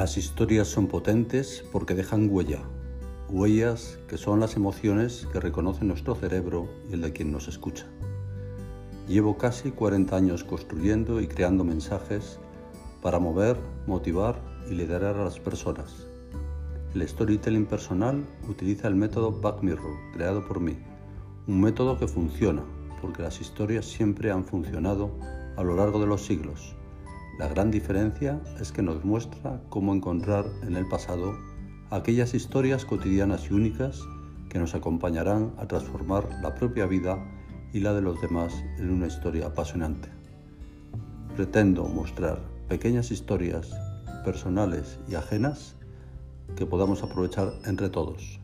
Las historias son potentes porque dejan huella, huellas que son las emociones que reconoce nuestro cerebro y el de quien nos escucha. Llevo casi 40 años construyendo y creando mensajes para mover, motivar y liderar a las personas. El storytelling personal utiliza el método Back Mirror, creado por mí, un método que funciona porque las historias siempre han funcionado a lo largo de los siglos la gran diferencia es que nos muestra cómo encontrar en el pasado aquellas historias cotidianas y únicas que nos acompañarán a transformar la propia vida y la de los demás en una historia apasionante. Pretendo mostrar pequeñas historias personales y ajenas que podamos aprovechar entre todos.